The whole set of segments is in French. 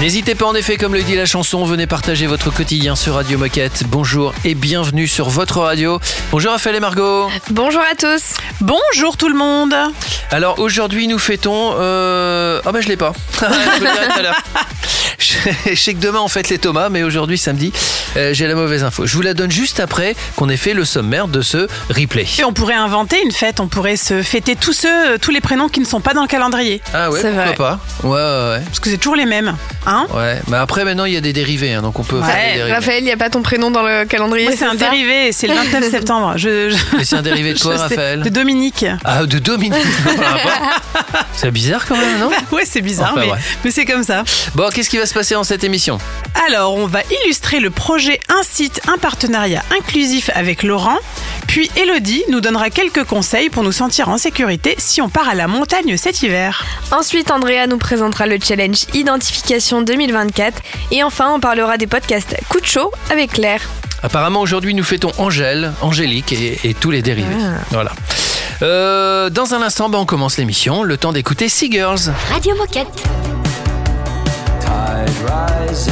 N'hésitez pas en effet, comme le dit la chanson, venez partager votre quotidien sur Radio Moquette. Bonjour et bienvenue sur votre radio. Bonjour Raphaël et Margot. Bonjour à tous. Bonjour tout le monde. Alors aujourd'hui nous fêtons... Euh... Oh bah je l'ai pas. je vous le dirai tout à l'heure. Je sais que demain on fête les Thomas, mais aujourd'hui samedi, euh, j'ai la mauvaise info. Je vous la donne juste après qu'on ait fait le sommaire de ce replay. Et on pourrait inventer une fête, on pourrait se fêter tous ceux, tous les prénoms qui ne sont pas dans le calendrier. Ah ouais, C'est pourquoi vrai. pas? Ouais, ouais, ouais. Parce que c'est toujours les mêmes. Hein Ouais, mais après maintenant il y a des dérivés, hein, donc on peut faire des dérivés. Raphaël, il n'y a pas ton prénom dans le calendrier. C'est un ça dérivé, c'est le 29 septembre. Je, je- Mais c'est un dérivé de quoi, je sais. Raphaël De Dominique. Ah, de Dominique. c'est bizarre quand même, non Ouais, c'est bizarre, Enfin, mais, ouais. mais c'est comme ça. Bon, qu'est-ce qui va se passer dans cette émission Alors, on va illustrer le projet Un site, un partenariat inclusif avec Laurent. Puis Elodie nous donnera quelques conseils pour nous sentir en sécurité si on part à la montagne cet hiver. Ensuite, Andrea nous présentera le challenge Identification 2024. Et enfin, on parlera des podcasts Coup de chaud avec Claire. Apparemment, aujourd'hui, nous fêtons Angèle, Angélique et, et tous les dérivés. Ah. Voilà. Euh, dans un instant, ben, on commence l'émission. Le temps d'écouter Sea Girls. Radio Moquette. Tide rises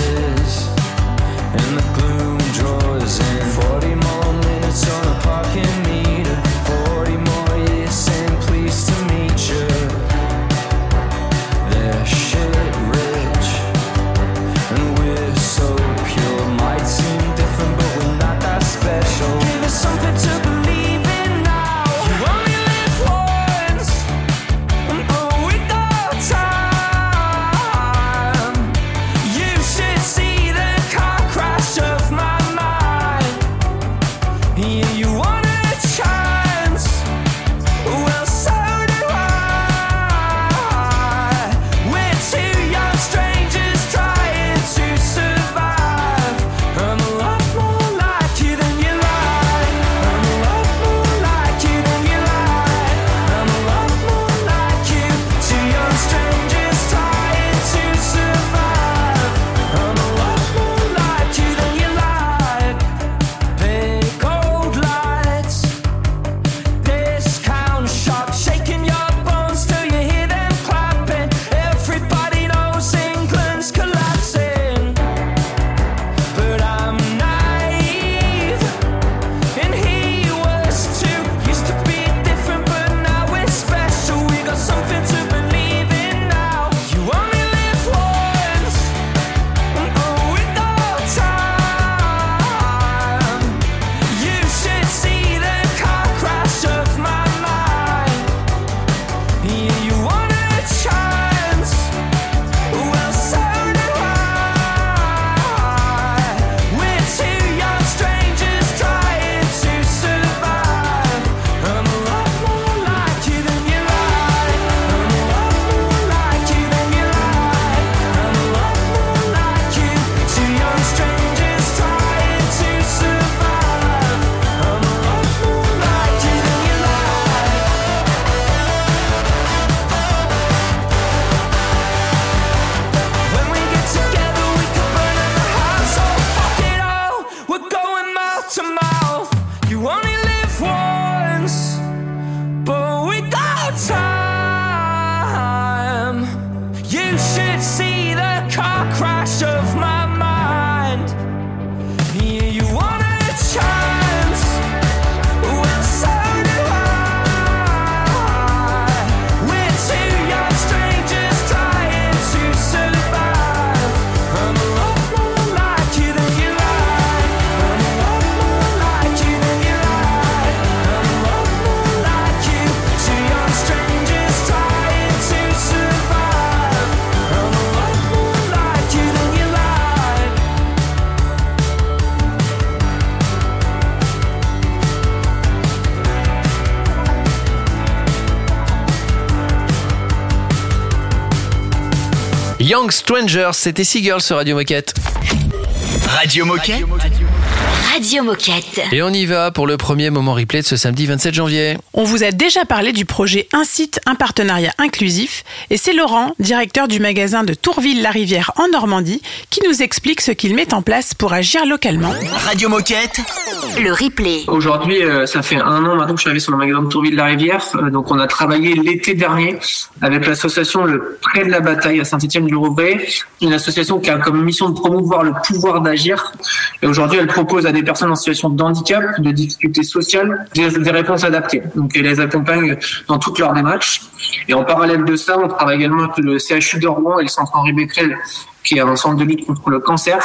Young Strangers, c'était Sea Girls sur Radio Moquette. Radio Moquette. Radio Moquette. Et on y va pour le premier moment replay de ce samedi 27 janvier. On vous a déjà parlé du projet Un site, un partenariat inclusif et c'est Laurent, directeur du magasin de Tourville-la-Rivière en Normandie, qui nous explique ce qu'il met en place pour agir localement. Radio Moquette. Le replay. Aujourd'hui, euh, ça fait un an maintenant que je suis arrivé sur le magasin de Tourville de la Rivière. Euh, donc, on a travaillé l'été dernier avec l'association Le Prêt de la Bataille à Saint-Étienne-du-Rouvray, une association qui a comme mission de promouvoir le pouvoir d'agir. Et aujourd'hui, elle propose à des personnes en situation de handicap, de difficultés sociales, des, réponses adaptées. Donc, elle les accompagne dans toutes leurs démarches. Et en parallèle de ça, on travaille également avec le CHU de Rouen et le Centre Henri Becquerel qui est un centre de lutte contre le cancer,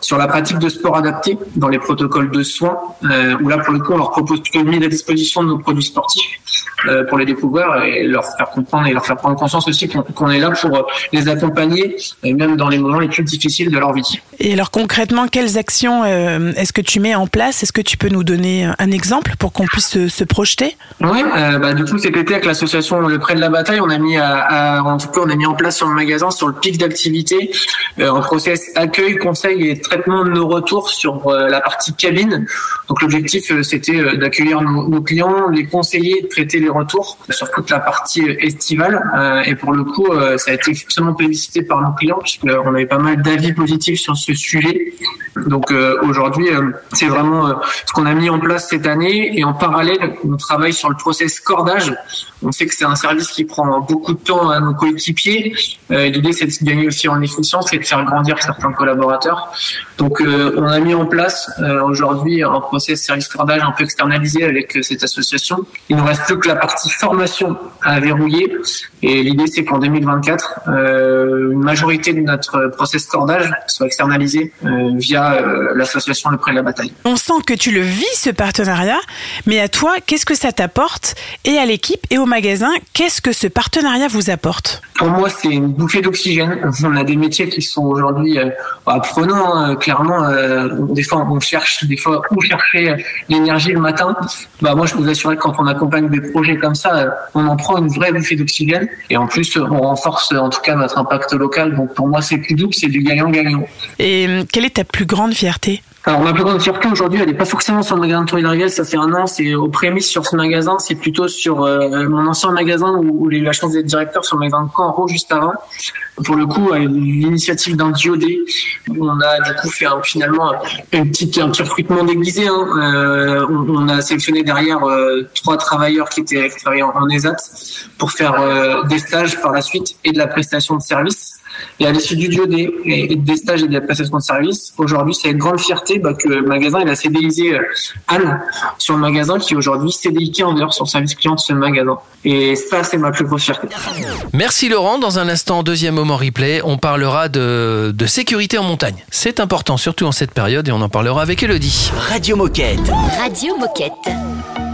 sur la pratique de sport adapté dans les protocoles de soins, euh, où là, pour le coup, on leur propose plutôt de mise à disposition de nos produits sportifs euh, pour les découvrir et leur faire comprendre et leur faire prendre conscience aussi qu'on qu'on est là pour euh, les accompagner, et même dans les moments les plus difficiles de leur vie. Et alors concrètement, quelles actions euh, est-ce que tu mets en place? Est-ce que tu peux nous donner un exemple pour qu'on puisse se, se projeter? Oui, bah, du coup cet été avec l'association Le Prêt de la Bataille, on a mis à, à- en tout cas on a mis en place sur le magasin sur le pic d'activité euh, un process accueil, conseil et traitement de nos retours sur euh, la partie cabine. Donc l'objectif euh, c'était d'accueillir nos, clients, les conseiller, traiter les retours sur toute la partie estivale. Et pour le coup, ça a été extrêmement plébiscité par nos clients puisqu'on avait pas mal d'avis positifs sur ce sujet. Donc aujourd'hui, c'est vraiment ce qu'on a mis en place cette année. Et en parallèle, on travaille sur le process cordage. On sait que c'est un service qui prend beaucoup de temps à nos coéquipiers. L'idée, c'est de gagner aussi en efficience de faire grandir certains collaborateurs. Donc, euh, on a mis en place euh, aujourd'hui un process service cordage un peu externalisé avec euh, cette association. Il nous reste plus que la partie formation à verrouiller. Et l'idée, c'est qu'en 2024, euh, une majorité de notre process cordage soit externalisée euh, via l'association Le Prêt de la Bataille. On sent que tu le vis, ce partenariat, mais à toi, qu'est-ce que ça t'apporte? Et à l'équipe et au magasin, qu'est-ce que ce partenariat vous apporte? Pour moi, c'est une bouffée d'oxygène. On a des métiers qui sont aujourd'hui euh, bah, prenants. Clairement, euh, des fois, on cherche des fois où chercher euh, l'énergie le matin. Bah, moi, je peux vous assurer que quand on accompagne des projets comme ça, euh, on en prend une vraie bouffée d'oxygène. Et en plus, on renforce en tout cas notre impact local. Donc pour moi, c'est plus double, c'est du gagnant-gagnant. Et quelle est ta plus grande fierté? Alors ma plus grande fierté aujourd'hui, elle n'est pas forcément sur le magasin de Tourille ça fait un an, c'est aux prémices sur ce magasin, c'est plutôt sur euh, mon ancien magasin où, où j'ai eu la chance d'être directeur sur le magasin de Caen juste avant. Pour le coup, l'initiative d'un diodé, on a du coup fait un- finalement une petite, un petit recrutement déguisé. Hein. Euh, on, on a sélectionné derrière euh, trois travailleurs qui étaient qui travaillaient en, en ESAT pour faire euh, des stages par la suite et de la prestation de service. Et à l'issue du et des stages et de la prestation de service, aujourd'hui, c'est avec grande fierté bah, que le magasin il a CDIsé euh, Anne sur le magasin qui aujourd'hui CDI en dehors sur le service client de ce magasin. Et ça, c'est ma plus grosse fierté. Merci Laurent. Dans un instant, deuxième moment replay, on parlera de, de sécurité en montagne. C'est important, surtout en cette période, et on en parlera avec Elodie. Radio Moquette. Radio Moquette.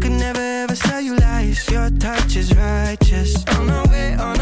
Could never ever sell you lies. Your touch is righteous. On our way, on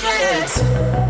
Radio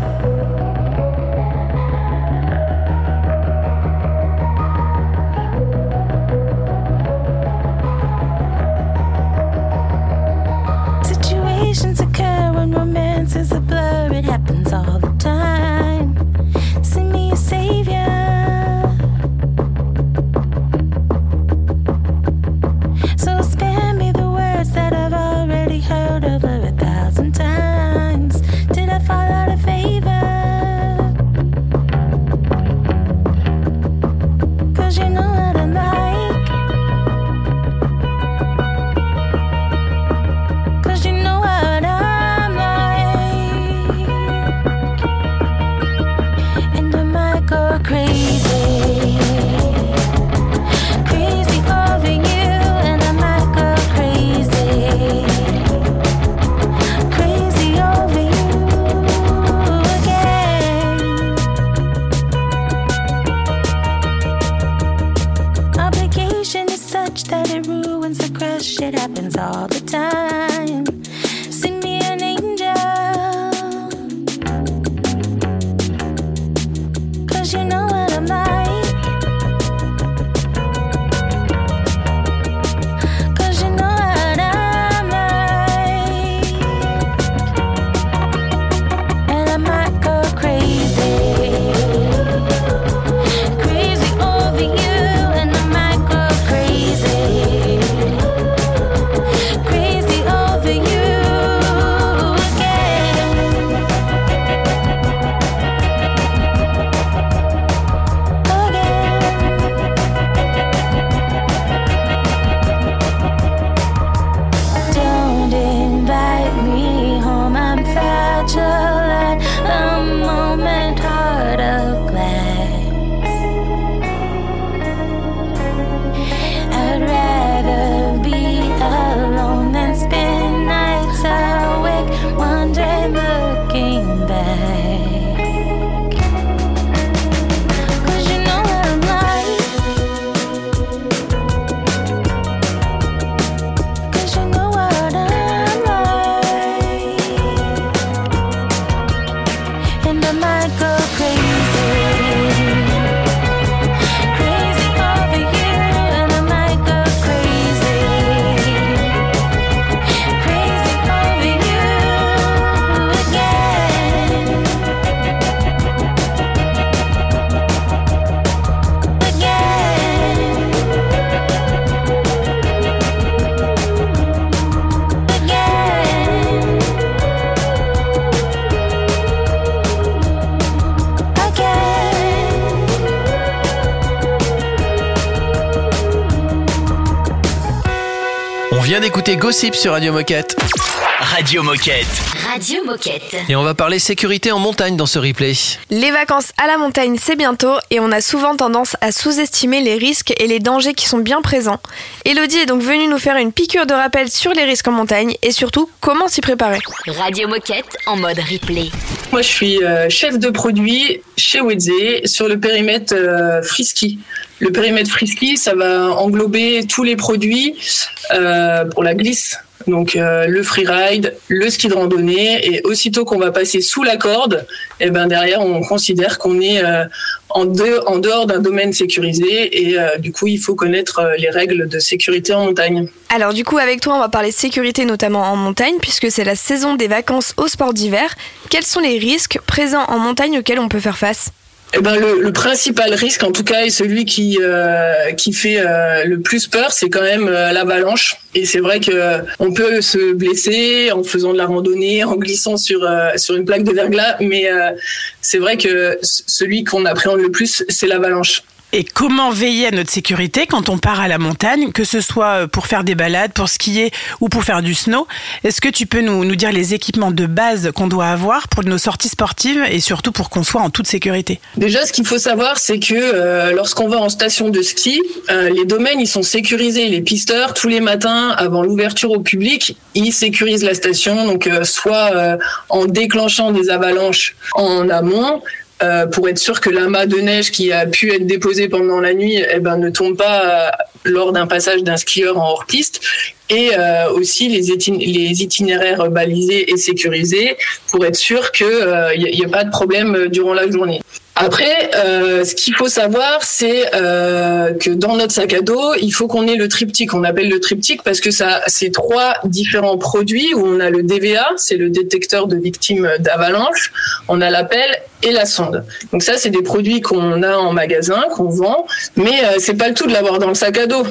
D'écouter Gossip sur Radio Moquette. Radio Moquette. Radio Moquette. Et on va parler sécurité en montagne dans ce replay. Les vacances à la montagne, c'est bientôt et on a souvent tendance à sous-estimer les risques et les dangers qui sont bien présents. Elodie est donc venue nous faire une piqûre de rappel sur les risques en montagne et surtout comment s'y préparer. Radio Moquette en mode replay. Moi, je suis euh, chef de produit chez Wedze sur le périmètre euh, Frisky. Le périmètre Frisky, ça va englober tous les produits euh, pour la glisse. Donc euh, le freeride, le ski de randonnée et aussitôt qu'on va passer sous la corde, et ben derrière on considère qu'on est euh, en, de- en dehors d'un domaine sécurisé et euh, du coup il faut connaître les règles de sécurité en montagne. Alors du coup avec toi on va parler sécurité notamment en montagne puisque c'est la saison des vacances au sport d'hiver. Quels sont les risques présents en montagne auxquels on peut faire face? Eh ben le, le principal risque, en tout cas, et celui qui euh, qui fait euh, le plus peur, c'est quand même euh, l'avalanche. Et c'est vrai que on peut se blesser en faisant de la randonnée, en glissant sur sur une plaque de verglas, mais c'est vrai que celui qu'on appréhende le plus, c'est l'avalanche. Et comment veiller à notre sécurité quand on part à la montagne, que ce soit pour faire des balades, pour skier ou pour faire du snow? Est-ce que tu peux nous, nous dire les équipements de base qu'on doit avoir pour nos sorties sportives et surtout pour qu'on soit en toute sécurité? Déjà, ce qu'il faut savoir, c'est que euh, lorsqu'on va en station de ski, euh, les domaines ils sont sécurisés. Les pisteurs, tous les matins, avant l'ouverture au public, ils sécurisent la station. Donc, euh, soit euh, en déclenchant des avalanches en amont. Euh, pour être sûr que l'amas de neige qui a pu être déposé pendant la nuit eh ben, ne tombe pas euh, lors d'un passage d'un skieur en hors-piste et euh, aussi les, itin- les itinéraires balisés et sécurisés pour être sûr qu'il n'y a, pas de problème euh, durant la journée. Après, euh, ce qu'il faut savoir, c'est euh, que dans notre sac à dos, il faut qu'on ait le triptyque. On appelle le triptyque parce que ça, c'est trois différents produits où on a le DVA, c'est le détecteur de victimes d'avalanche, on a la pelle et la sonde. Donc ça, c'est des produits qu'on a en magasin, qu'on vend, mais euh, c'est pas le tout de l'avoir dans le sac à dos.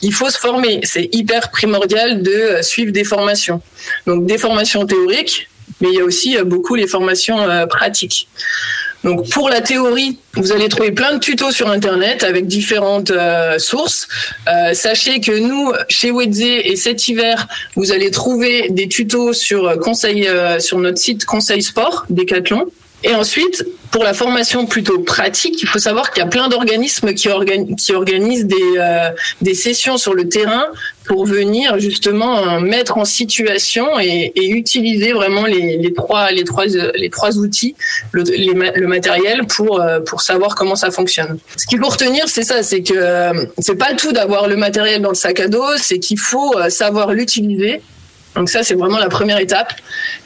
Il faut se former. C'est hyper primordial de euh, suivre des formations. Donc des formations théoriques, mais il y a aussi euh, beaucoup les formations euh, pratiques. Donc pour la théorie, vous allez trouver plein de tutos sur internet avec différentes euh, sources. Euh, sachez que nous, chez Wedze et cet hiver, vous allez trouver des tutos sur euh, conseil sur notre site Conseil Sport Decathlon. Et ensuite, pour la formation plutôt pratique, il faut savoir qu'il y a plein d'organismes qui, organi- qui organisent des sessions sur le terrain pour venir justement euh, mettre en situation et, utiliser vraiment les, trois les trois les trois outils, le, matériel pour euh, pour savoir comment ça fonctionne. Ce qu'il faut retenir, c'est ça, c'est que euh, c'est pas tout d'avoir le matériel dans le sac à dos, c'est qu'il faut savoir l'utiliser. Donc ça, c'est vraiment la première étape.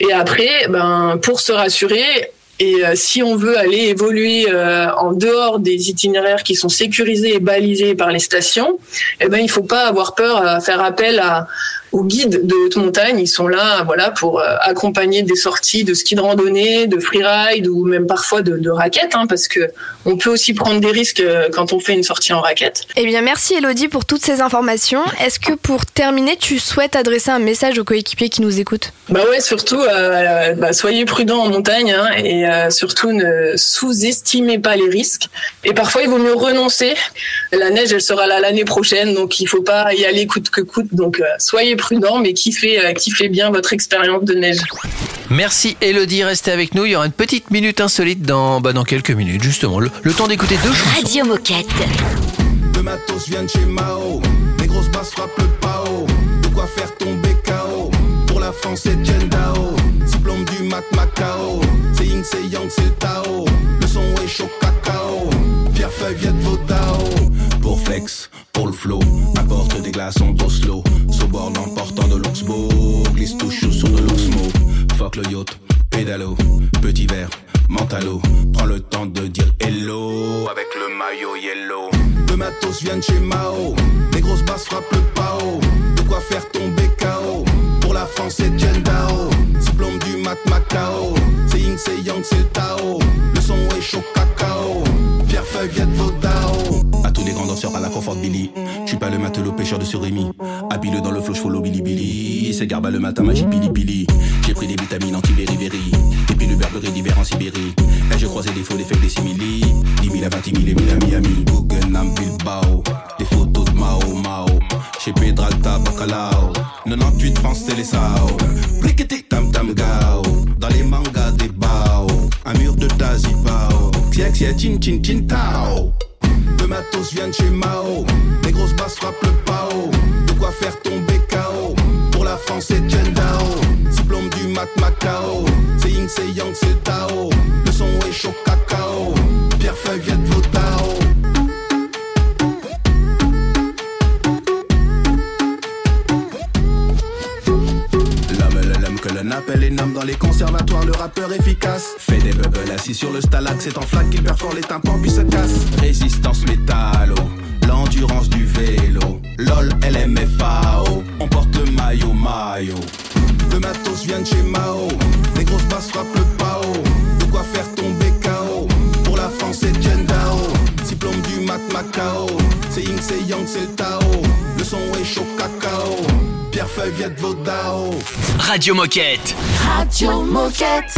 Et après, ben pour se rassurer, et euh, si on veut aller évoluer euh, en dehors des itinéraires qui sont sécurisés et balisés par les stations, eh ben il faut pas avoir peur à faire appel à aux guides de haute montagne. Ils sont là, voilà, pour euh, accompagner des sorties de ski de randonnée, de freeride ou même parfois de, de raquettes, hein, parce que on peut aussi prendre des risques euh, quand on fait une sortie en raquette. Eh bien, merci Elodie pour toutes ces informations. Est-ce que pour terminer, tu souhaites adresser un message aux coéquipiers qui nous écoutent? Bah ouais, surtout, euh, bah, soyez prudents en montagne hein, et euh, surtout ne sous-estimez pas les risques. Et parfois, il vaut mieux renoncer. La neige, elle sera là l'année prochaine, donc il faut pas y aller coûte que coûte. Donc euh, soyez prudents, mais kiffez, euh, kiffez bien votre expérience de neige. Merci Elodie, restez avec nous. Il y aura une petite minute insolite dans, bah, dans quelques minutes, justement. Le, le temps d'écouter deux chansons. Radio Moquette. Le matos vient de chez Mao. Les grosses basses frappent le pao. De quoi faire tomber KO. Pour la France, c'est Dao. Diplôme du Mac Macao. C'est Ying, c'est Yang, c'est le Tao. Le son est chaud cacao. Pierre Feuille vient de Vodao. Pour le flow. Apporte des glaçons d'Oslo. Soborne en portant de l'Oxbo. Glisse tout chaud sur de l'Oxmo. Fuck le yacht, pédalo. Petit verre, mentalo. Prends le temps de dire hello. Avec le maillot yellow. Le matos vient chez Mao. Les grosses basses frappent le pao. De quoi faire tomber KO. Pour la France, c'est Dao. Diplôme du Mac Macao. C'est Ying, c'est Yang, c'est le Tao. Le son est chaud cacao. Pierre Feuille vient de Vodao. Tous les grands danseurs à la confort Billy. Je suis pas le matelot pêcheur de surimi. Habile dans le flow, j'follow Billy Billy. C'est garba le matin, magie pili pili. J'ai pris des vitamines anti-beriberi. Et puis le d'hiver en Sibérie. Là, je croisais des faux, des faits, des simili. 10 000 à 20 000 et 1000 à Miami. Bilbao. Des photos de Mao Mao. Chez Pedralta, Bacalao. 98 France, c'est les Sao. Tam tam gao. Dans les mangas des bao. Un mur de Tazibao. Xiek, chin chin chin tao. Le matos vient de chez Mao. Les grosses basses frappent le pao. De quoi faire tomber KO. Pour la France, c'est Dao. Diplôme du Mac Macao. C'est Ying, c'est Yang, c'est Tao. Le son est chaud cacao. Pierre Feuille vient de les nomme dans les conservatoires, le rappeur efficace. Fait des bubbles assis sur le stalag, c'est en flaque qu'il perfore les tympans puis se casse. Résistance métallo, l'endurance du vélo. LOL, LMFAO, on porte le maillot maillot. Le matos vient de chez Mao, les grosses basses frappent le pao. De quoi faire tomber KO. Pour la France, c'est Dao. Diplôme du Mac Macao. C'est Ying, c'est Yang, c'est le Tao. Le son est chaud cacao. Pierre Feuille vient de Vodao. Radio Moquette. Radio Moquette.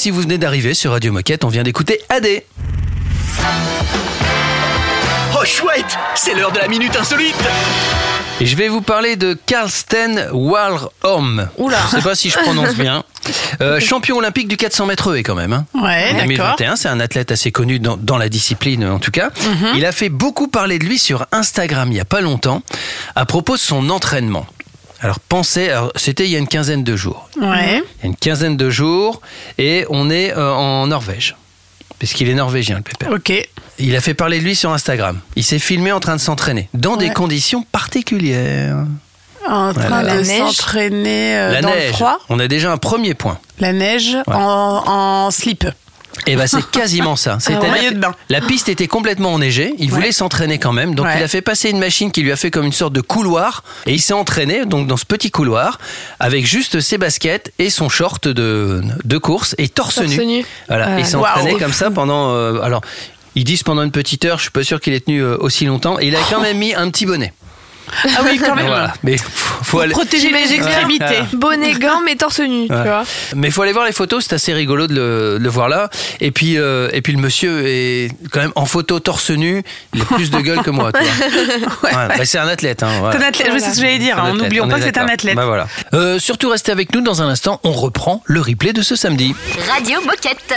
Si vous venez d'arriver sur Radio Moquette. On vient d'écouter AD. Oh chouette C'est l'heure de la minute insolite Et je vais vous parler de Karsten Warholm. Oula. Je sais pas si je prononce bien. Euh, champion olympique du 400 mètres haies quand même. Hein. Ouais, En d'accord. 2021, c'est un athlète assez connu dans, dans la discipline en tout cas. Mhm. Il a fait beaucoup parler de lui sur Instagram il y a pas longtemps à propos de son entraînement. Alors pensez, alors, c'était il y a une quinzaine de jours. Ouais. Il y a une quinzaine de jours et on est euh, en Norvège. Puisqu'il est norvégien, le pépère. Ok. Il a fait parler de lui sur Instagram. Il s'est filmé en train de s'entraîner dans des conditions particulières. En train de neige. s'entraîner euh, La dans le neige. froid. On a déjà un premier point. La neige Ouais. en, en slip. Et ben c'est quasiment ça. C'est-à-dire maillot que de bain. La piste était complètement enneigée. Il voulait Ouais. s'entraîner quand même, donc Ouais. il a fait passer une machine qui lui a fait comme une sorte de couloir, et il s'est entraîné donc dans ce petit couloir avec juste ses baskets et son short de, de course et torse, Torse nu. nu. Voilà. Ouais. Et il s'est entraîné comme ça pendant. euh, alors. Ils disent pendant une petite heure, je suis pas sûr qu'il ait tenu euh, aussi longtemps. Et il a quand même mis un petit bonnet. Ah oui, quand même. Voilà. Mais faut, faut aller, Protéger les extrémités. Bonnet, gants, mais torse nu, tu vois. Mais faut aller voir les photos, c'est assez rigolo de le, de le voir là. Et puis, euh, et puis le monsieur est quand même en photo torse nu, il a plus de gueule que moi. Ouais, bah, c'est un athlète. Hein, voilà. Un athlète, oui, c'est ce que j'allais dire. Hein. N'oublions on pas que c'est un athlète. Bah, voilà. Euh, surtout restez avec nous dans un instant. On reprend le replay de ce samedi. Radio Moquette.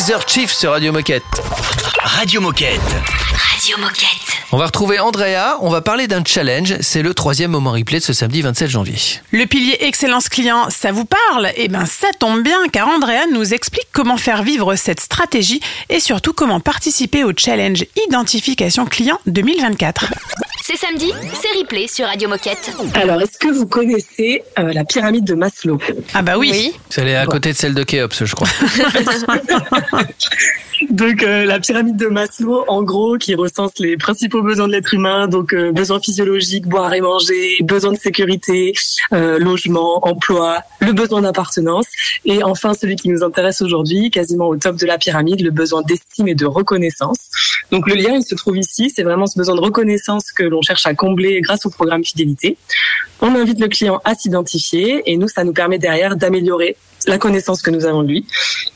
Kaiser Chief sur Radio Moquette. Radio Moquette. Radio Moquette. On va retrouver Andrea, on va parler d'un challenge, c'est le troisième moment replay de ce samedi 27 janvier. Le pilier excellence client, ça vous parle? Eh bien, ça tombe bien car Andrea nous explique comment faire vivre cette stratégie et surtout comment participer au challenge Identification Client 2024. C'est samedi, c'est replay sur Radio Moquette. Alors, est-ce que vous connaissez euh, la pyramide de Maslow? Ah bah oui. Oui. C'est à côté de celle de Kéops, je crois. Donc, euh, la pyramide de Maslow, en gros, qui recense les principaux besoins de l'être humain, donc euh, besoins physiologiques, boire et manger, besoin de sécurité, euh, logement, emploi, le besoin d'appartenance, et enfin celui qui nous intéresse aujourd'hui, quasiment au top de la pyramide, le besoin d'estime et de reconnaissance. Donc, le lien, il se trouve ici, c'est vraiment ce besoin de reconnaissance que l'on cherche à combler grâce au programme fidélité. On invite le client à s'identifier et nous, ça nous permet derrière d'améliorer la connaissance que nous avons de lui.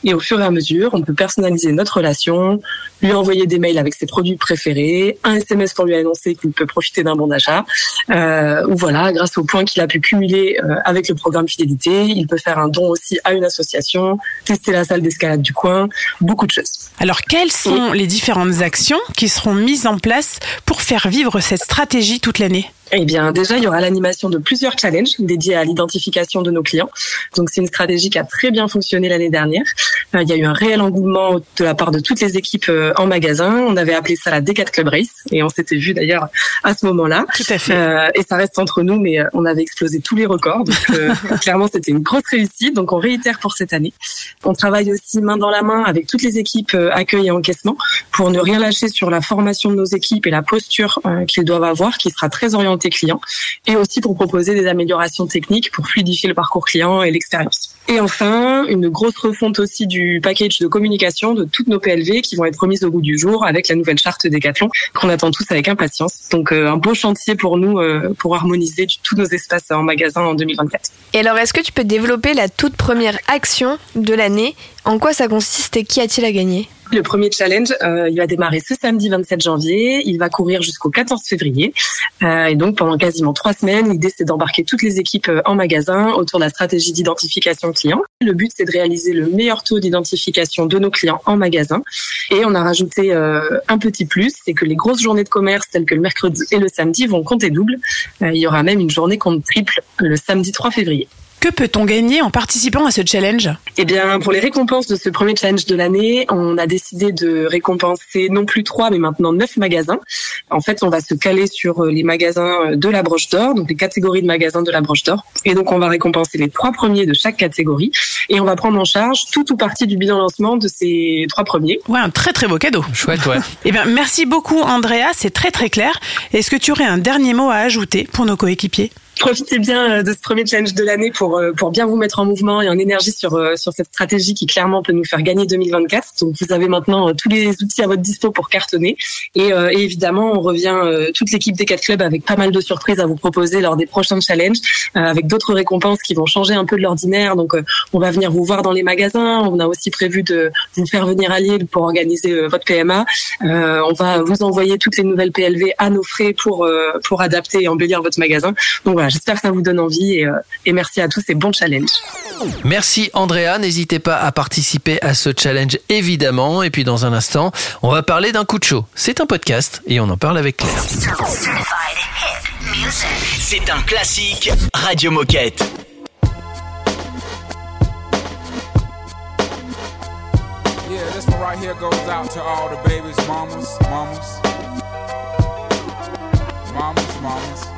Et au fur et à mesure, on peut personnaliser notre relation, lui envoyer des mails avec ses produits préférés, un SMS pour lui annoncer qu'il peut profiter d'un bon d'achat. Euh, ou voilà, grâce aux points qu'il a pu cumuler euh, avec le programme fidélité, il peut faire un don aussi à une association, tester la salle d'escalade du coin, beaucoup de choses. Alors, quelles sont les différentes actions qui seront mises en place pour faire vivre cette stratégie toute l'année? Eh bien, déjà, il y aura l'animation de plusieurs challenges dédiés à l'identification de nos clients. Donc, c'est une stratégie qui a très bien fonctionné l'année dernière. Euh, Il y a eu un réel engouement de la part de toutes les équipes euh, en magasin. On avait appelé ça la D4 Club Race et on s'était vu d'ailleurs à ce moment-là. Tout à fait. Euh, et ça reste entre nous, mais on avait explosé tous les records. Donc, euh, clairement, c'était une grosse réussite. Donc, on réitère pour cette année. On travaille aussi main dans la main avec toutes les équipes accueil et encaissement pour ne rien lâcher sur la formation de nos équipes et la posture euh, qu'ils doivent avoir, qui sera très orientée et aussi pour proposer des améliorations techniques pour fluidifier le parcours client et l'expérience. Et enfin, une grosse refonte aussi du package de communication de toutes nos PLV qui vont être remises au goût du jour avec la nouvelle charte Decathlon qu'on attend tous avec impatience. Donc euh, un beau chantier pour nous euh, pour harmoniser tous nos espaces en magasin en 2024. Et alors, est-ce que tu peux développer la toute première action de l'année? En quoi ça consiste et qui a-t-il à gagner? Le premier challenge, euh, il va démarrer ce samedi 27 janvier. Il va courir jusqu'au 14 février. Euh, et donc, pendant quasiment trois semaines, l'idée, c'est d'embarquer toutes les équipes en magasin autour de la stratégie d'identification Le but, c'est de réaliser le meilleur taux d'identification de nos clients en magasin. Et on a rajouté euh, un petit plus, c'est que les grosses journées de commerce, telles que le mercredi et le samedi, vont compter double. Euh, il y aura même une journée compte triple le samedi 3 février. Que peut-on gagner en participant à ce challenge? Eh bien, pour les récompenses de ce premier challenge de l'année, on a décidé de récompenser non plus trois, mais maintenant neuf magasins. En fait, on va se caler sur euh, les magasins de la Broche d'Or, donc les catégories de magasins de la Broche d'Or. Et donc, on va récompenser les trois premiers de chaque catégorie. Et on va prendre en charge tout ou partie du bilan lancement de ces trois premiers. Ouais, un très très beau cadeau. Chouette, ouais. Eh bien, merci beaucoup Andrea, c'est très très clair. Est-ce que tu aurais un dernier mot à ajouter pour nos coéquipiers? Profitez bien euh, de ce premier challenge de l'année pour euh, pour bien vous mettre en mouvement et en énergie sur euh, sur cette stratégie qui clairement peut nous faire gagner 2024. Donc vous avez maintenant tous les outils à votre dispo pour cartonner et, évidemment on revient toute l'équipe des quatre clubs avec pas mal de surprises à vous proposer lors des prochains challenges avec d'autres récompenses qui vont changer un peu de l'ordinaire. Donc on va venir vous voir dans les magasins. On a aussi prévu de vous faire venir à Lille pour organiser votre PMA. On va vous envoyer toutes les nouvelles PLV à nos frais pour pour adapter et embellir votre magasin. Donc voilà, j'espère que ça vous donne envie et, euh, et merci à tous et bon challenge. Merci Andrea, n'hésitez pas à participer à ce challenge évidemment. Et puis dans un instant, on va parler d'un coup de chaud. C'est un podcast et on en parle avec Claire. C'est un classique Radio Moquette. Yeah, this one right here goes out to all the babies, mamas, mamas. Mamas, mamas.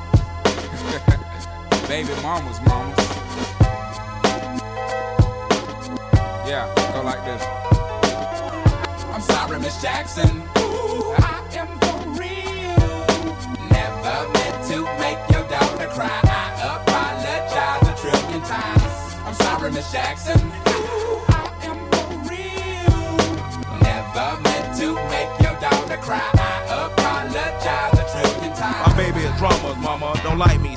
Baby mamas, mamas. Yeah, go like this. I'm sorry, Miss Jackson. Ooh, I am for real. Never meant to make your daughter cry. I apologize a trillion times. I'm sorry, Miss Jackson. Ooh, I am for real. Never meant to make your daughter cry. I apologize a trillion times. My baby is drama, mama. Don't like me.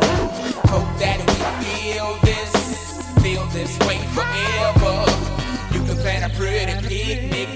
Feel this, feel this way forever. You can plan a pretty picnic,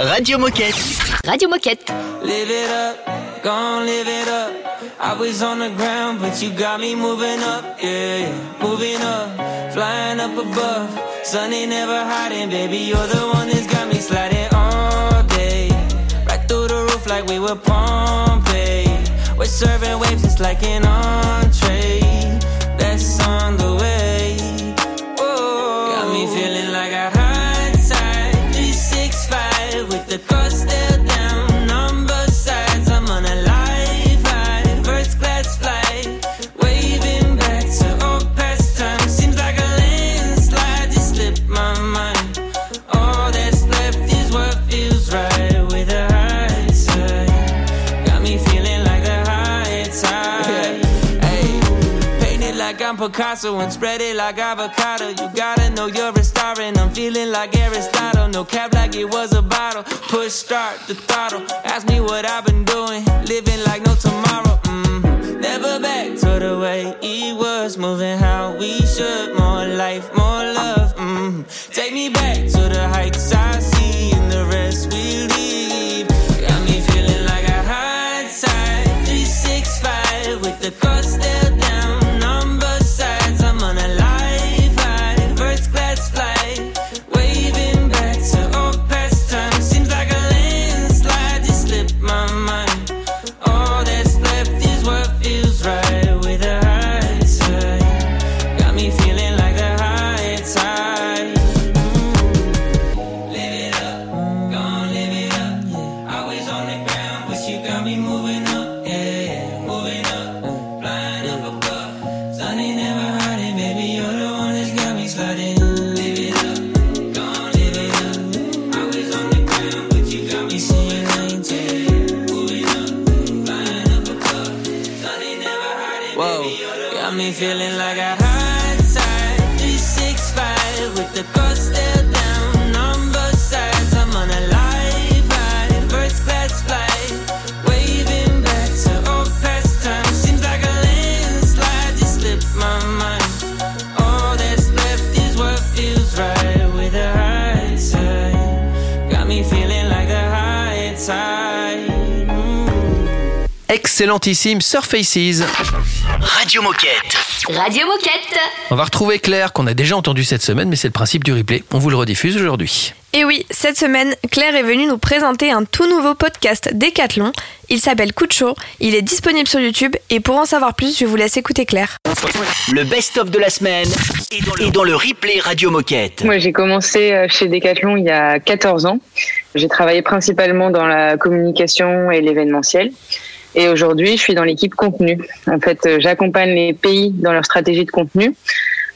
Radio Moquette. Radio Moquette. Live it up, gon' live it up. I was on the ground, but you got me moving up, yeah, yeah. moving up, flying up above. Sun ain't never hiding, baby. You're the one that's got me sliding all day, right through the roof like we were Pompeii. We're serving waves just like an entree. Picasso and spread it like avocado. You gotta know you're a star and I'm feeling like Aristotle. No cap like it was a bottle. Push start the throttle. Ask me what I've been doing. Living like no tomorrow. Mm. Never back to the way it was. Moving how we should. More life, more love. Mm. Take me back to the heights I see and the rest we leave. Excellentissime Surfaces. Radio Moquette. Radio Moquette. On va retrouver Claire qu'on a déjà entendu cette semaine, mais c'est le principe du replay. On vous le rediffuse aujourd'hui. Et oui, cette semaine, Claire est venue nous présenter un tout nouveau podcast Décathlon. Il s'appelle Coup de chaud, il est disponible sur YouTube et pour en savoir plus, je vous laisse écouter Claire. Le best-of de la semaine est dans le replay Radio Moquette. Moi, j'ai commencé euh, chez Decathlon il y a 14 ans. J'ai travaillé principalement dans la communication et l'événementiel. Et aujourd'hui, je suis dans l'équipe contenu. En fait, euh, j'accompagne les pays dans leur stratégie de contenu.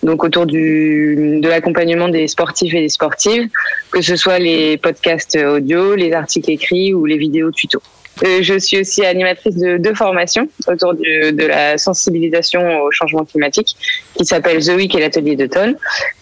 Donc autour du, de l'accompagnement des sportifs et des sportives, que ce soit les podcasts audio, les articles écrits ou les vidéos tutos. Euh, je suis aussi animatrice de deux formations autour du- de la sensibilisation au changement climatique qui s'appelle The Week et l'atelier d'automne.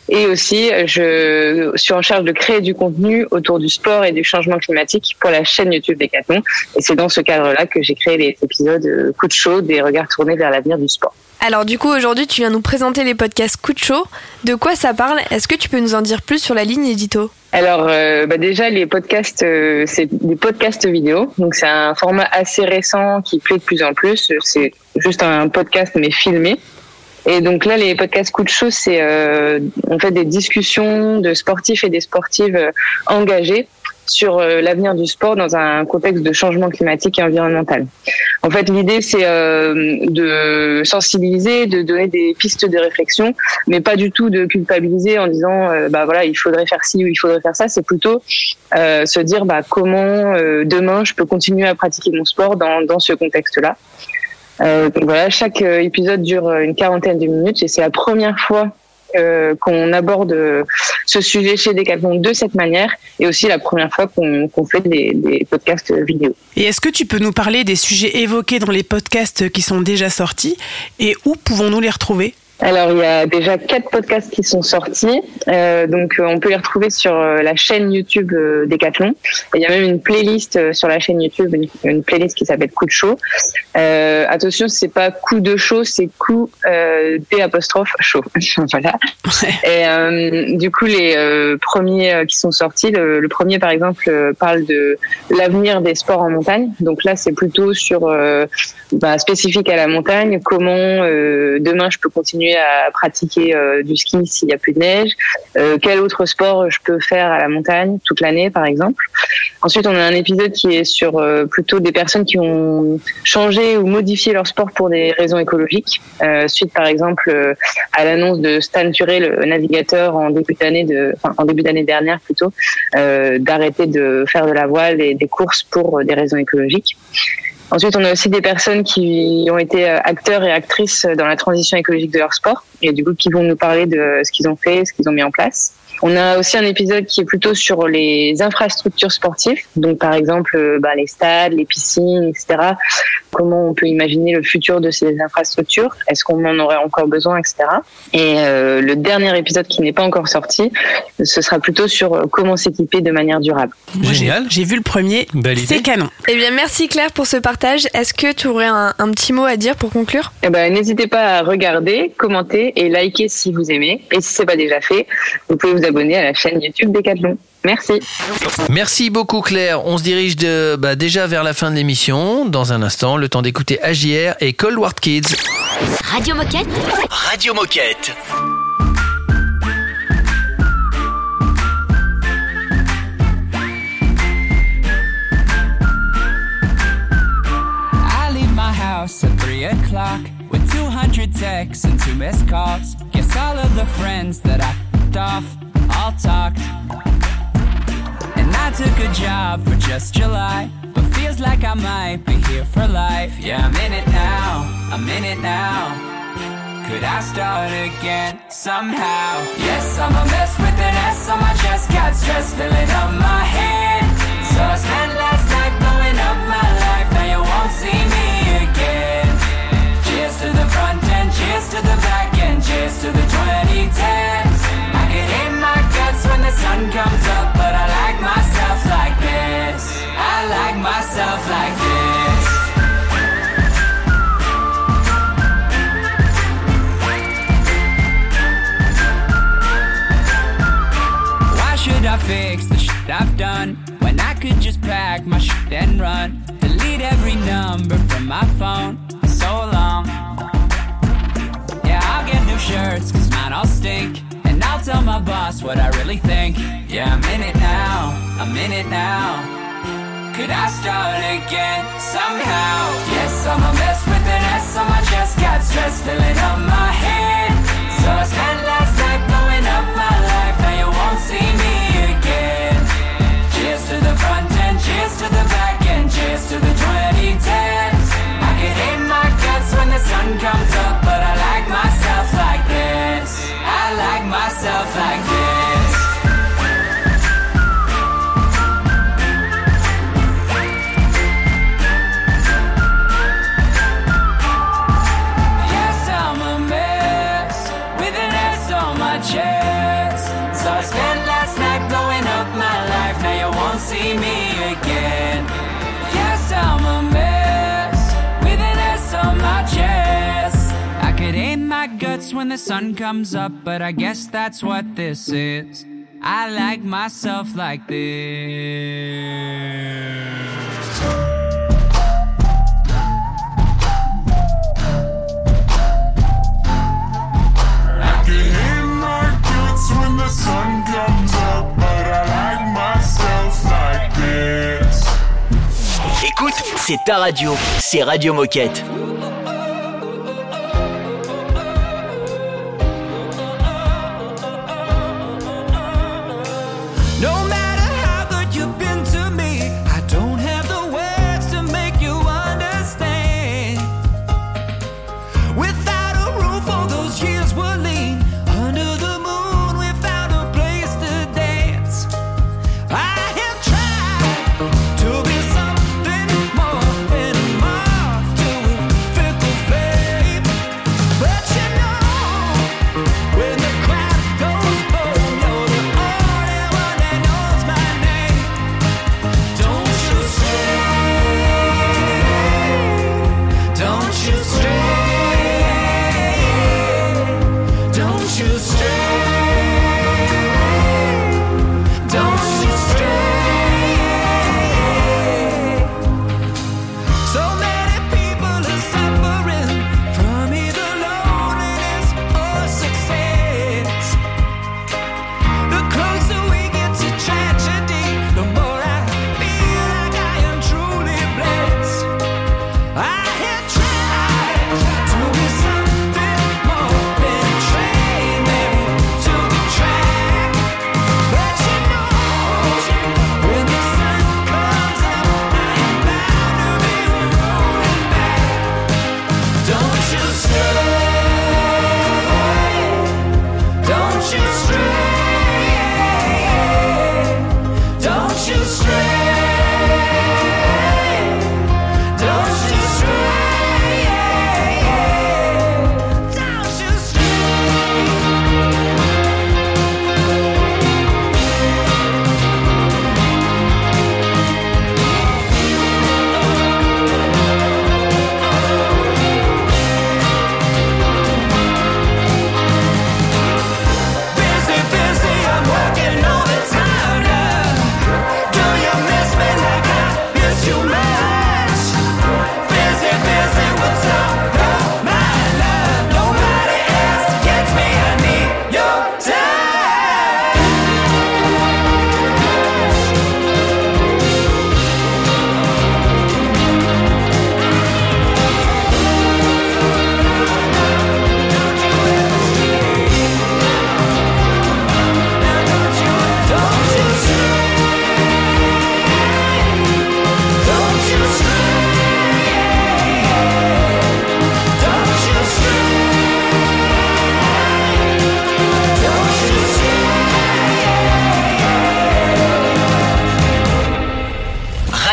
Et aussi, je suis en charge de créer du contenu autour du sport et du changement climatique pour la chaîne YouTube Decathlon. Et c'est dans ce cadre-là que j'ai créé les épisodes euh, Coup de chaud des regards tournés vers l'avenir du sport. Alors du coup, aujourd'hui, tu viens nous présenter les podcasts Coup de chaud. De quoi ça parle? Est-ce que tu peux nous en dire plus sur la ligne édito? Alors euh, bah déjà les podcasts, euh, c'est des podcasts vidéo, donc c'est un format assez récent qui plaît de plus en plus. C'est juste un podcast mais filmé. Et donc là, les podcasts coup de chaud, c'est euh, en fait des discussions de sportifs et des sportives euh, engagés sur euh, l'avenir du sport dans un contexte de changement climatique et environnemental. En fait, l'idée, c'est euh, de sensibiliser, de donner des pistes de réflexion, mais pas du tout de culpabiliser en disant, euh, bah voilà, il faudrait faire ci ou il faudrait faire ça. C'est plutôt se dire, bah comment demain je peux continuer à pratiquer mon sport dans, dans ce contexte-là. Euh, donc voilà, chaque euh, épisode dure euh, une quarantaine de minutes et c'est la première fois qu'on aborde ce sujet chez Decathlon de cette manière et aussi la première fois qu'on qu'on fait des, des podcasts vidéo. Et est-ce que tu peux nous parler des sujets évoqués dans les podcasts qui sont déjà sortis et où pouvons-nous les retrouver? Alors, il y a déjà quatre podcasts qui sont sortis. Euh, donc, euh, on peut les retrouver sur euh, la chaîne YouTube euh, Decathlon. Et il y a même une playlist sur la chaîne YouTube, une, une playlist qui s'appelle Coup de chaud. Euh, attention, c'est pas coup de chaud, c'est coup euh, D apostrophe chaud. voilà. Et euh, du coup, les premiers qui sont sortis, le, le premier par exemple parle de l'avenir des sports en montagne. Donc là, c'est plutôt sur euh, bah, spécifique à la montagne. Comment euh, demain je peux continuer à pratiquer euh, du ski s'il n'y a plus de neige Euh, Quel autre sport je peux faire à la montagne toute l'année, par exemple Ensuite, on a un épisode qui est sur euh, plutôt des personnes qui ont changé ou modifié leur sport pour des raisons écologiques. Euh, suite, par exemple, euh, à l'annonce de Stan Turé, le navigateur, en début d'année de, en début d'année dernière plutôt, d'arrêter de faire de la voile et des courses pour des raisons écologiques. Ensuite, on a aussi des personnes qui ont été euh, acteurs et actrices dans la transition écologique de leur sport et du coup qui vont nous parler de ce qu'ils ont fait, ce qu'ils ont mis en place. On a aussi un épisode qui est plutôt sur les infrastructures sportives, donc par exemple euh, bah, les stades, les piscines, etc. Comment on peut imaginer le futur de ces infrastructures? Est-ce qu'on en aurait encore besoin, etc. Et euh, le dernier épisode qui n'est pas encore sorti, ce sera plutôt sur euh, comment s'équiper de manière durable. Génial. J'ai vu le premier. C'est canon. Eh bien, merci Claire pour ce partage. Est-ce que tu aurais un, un petit mot à dire pour conclure? Eh ben, n'hésitez pas à regarder, commenter et liker si vous aimez. Et si c'est pas déjà fait, vous pouvez vous abonner à la chaîne YouTube Decathlon. Merci. Merci beaucoup Claire. On se dirige de, bah, déjà vers la fin de l'émission. Dans un instant, le temps d'écouter AJR et Cold War Kids. Radio Moquette. Radio Moquette. House at 3 o'clock with 200 texts and two missed calls. Guess all of the friends that I f***ed off all talked. And I took a job for just July, but feels like I might be here for life. Yeah, I'm in it now, I'm in it now. Could I start again somehow? Yes, I'm a mess with an S on my chest, got stress filling up my head. So I spent last night blowing up my life, now you won't see me to the front end, cheers to the back end, cheers to the 2010s. I get in my guts when the sun comes up, but I like myself like this. I like myself like this. Why should I fix the shit I've done when I could just pack my shit and run? Delete every number from my phone. nerds, cause mine all stink. And I'll tell my boss what I really think. Yeah, I'm in it now, I'm in it now. Could I start again somehow? Yes, I'm a mess with an S on my chest. Got stress filling up my head. So I spent last night blowing up my life. Now you won't see me again. Cheers to the front and cheers to the back and cheers to the 2010s. I could hate my guts when the sun comes up, but I like myself like that. Like myself like this. the sun comes up, but I guess that's what this is. I like myself like this. up, but I like myself like this. Écoute, c'est ta radio, c'est Radio Moquette.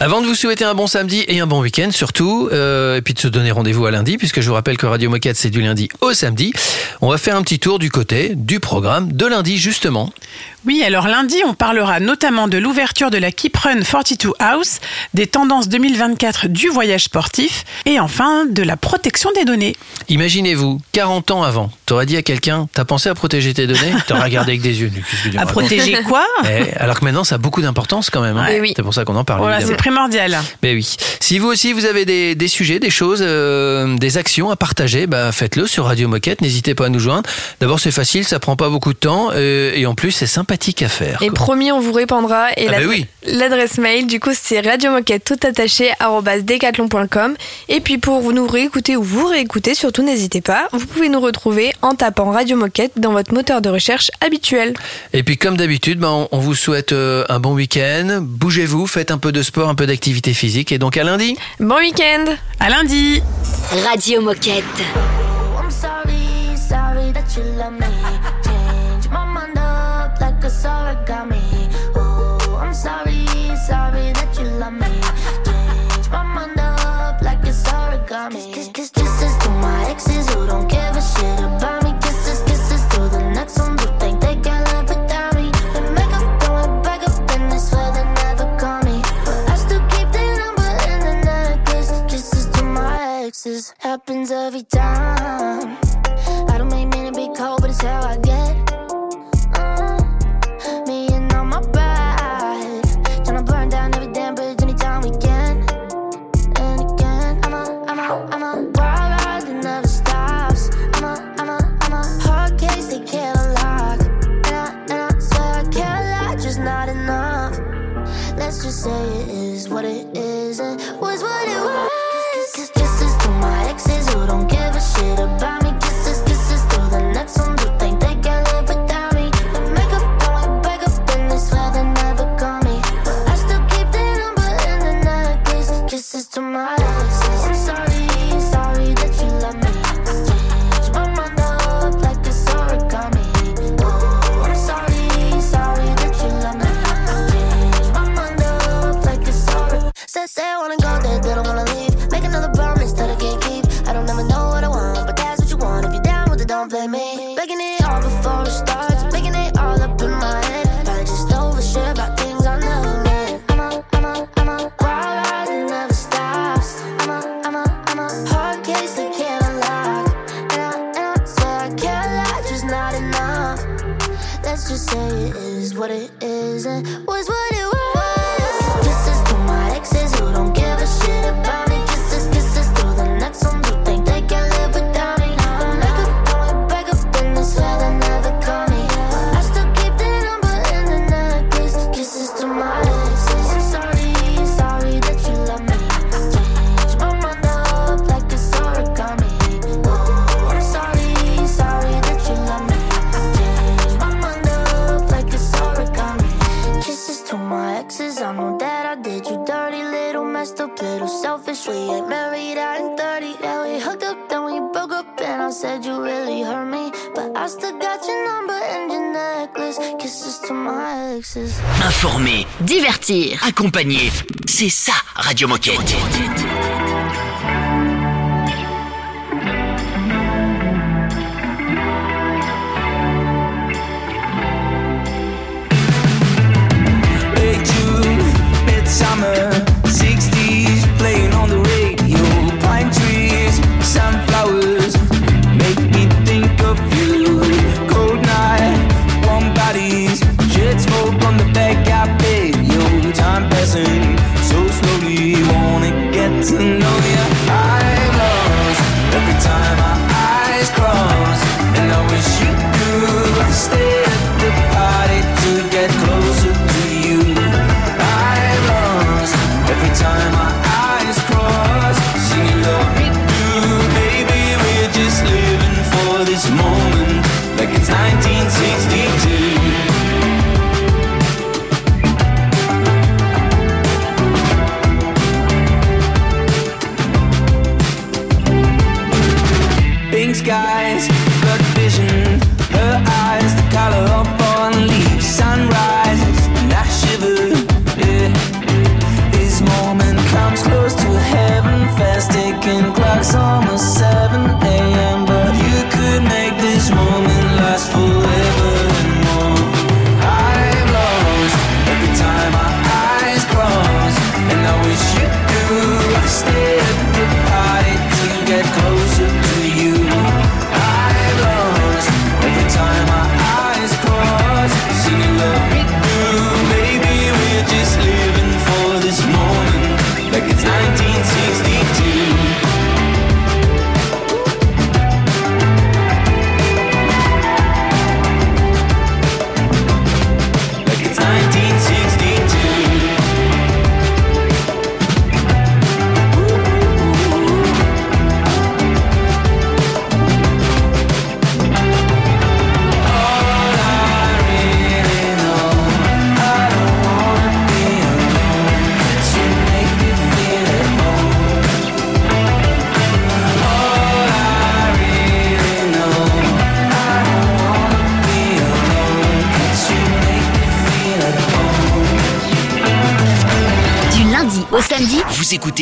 Avant de vous souhaiter un bon samedi et un bon week-end surtout, euh, et puis de se donner rendez-vous à lundi, puisque je vous rappelle que Radio Moquette c'est du lundi au samedi, on va faire un petit tour du côté du programme de lundi justement. Oui, alors lundi on parlera notamment de l'ouverture de la Keep Run 42 House, des tendances 2024 du voyage sportif, et enfin de la protection des données. Imaginez-vous, 40 ans avant, t'aurais dit à quelqu'un, t'as pensé à protéger tes données? T'aurais regardé avec des yeux. À protéger quoi? Eh, alors que maintenant ça a beaucoup d'importance quand même. Hein. Eh c'est pour ça qu'on en parle. Oh c'est évidemment. primordial. Mais oui. Si vous aussi, vous avez des, des sujets, des choses, euh, des actions à partager, bah, faites-le sur Radio Moquette. N'hésitez pas à nous joindre. D'abord, c'est facile, ça prend pas beaucoup de temps euh, et en plus, c'est sympathique à faire. Et quoi. promis, on vous répondra. Et Ah bah oui. l'adresse mail, du coup, c'est radiomoquette tout attaché decathlon.com. Et puis pour vous nous réécouter ou vous réécouter, surtout n'hésitez pas, vous pouvez nous retrouver en tapant Radio Moquette dans votre moteur de recherche habituel. Et puis, comme d'habitude, bah, on, on vous souhaite euh, un bon week-end. Bougez-vous, faites un peu de sport, un peu d'activité physique. Et donc, à lundi. Bon week-end À lundi Radio Moquette. I'm sorry, sorry that you love me. Change my mind up like a origami. Oh, I'm sorry, sorry that you love me. Happens every time. I don't make many big cold, but it's how I C'est ça Radio Moquette.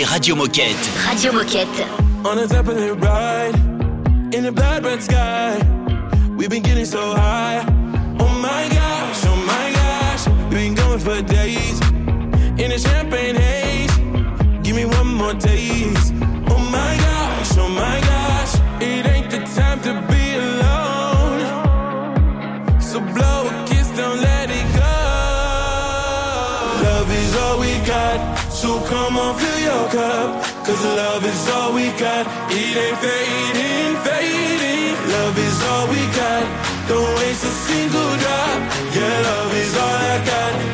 Radio Moquette. Radio Moquette. On the So come on, fill your cup. Cause love is all we got. It ain't fading, fading. Love is all we got. Don't waste a single drop. Yeah, love is all I got.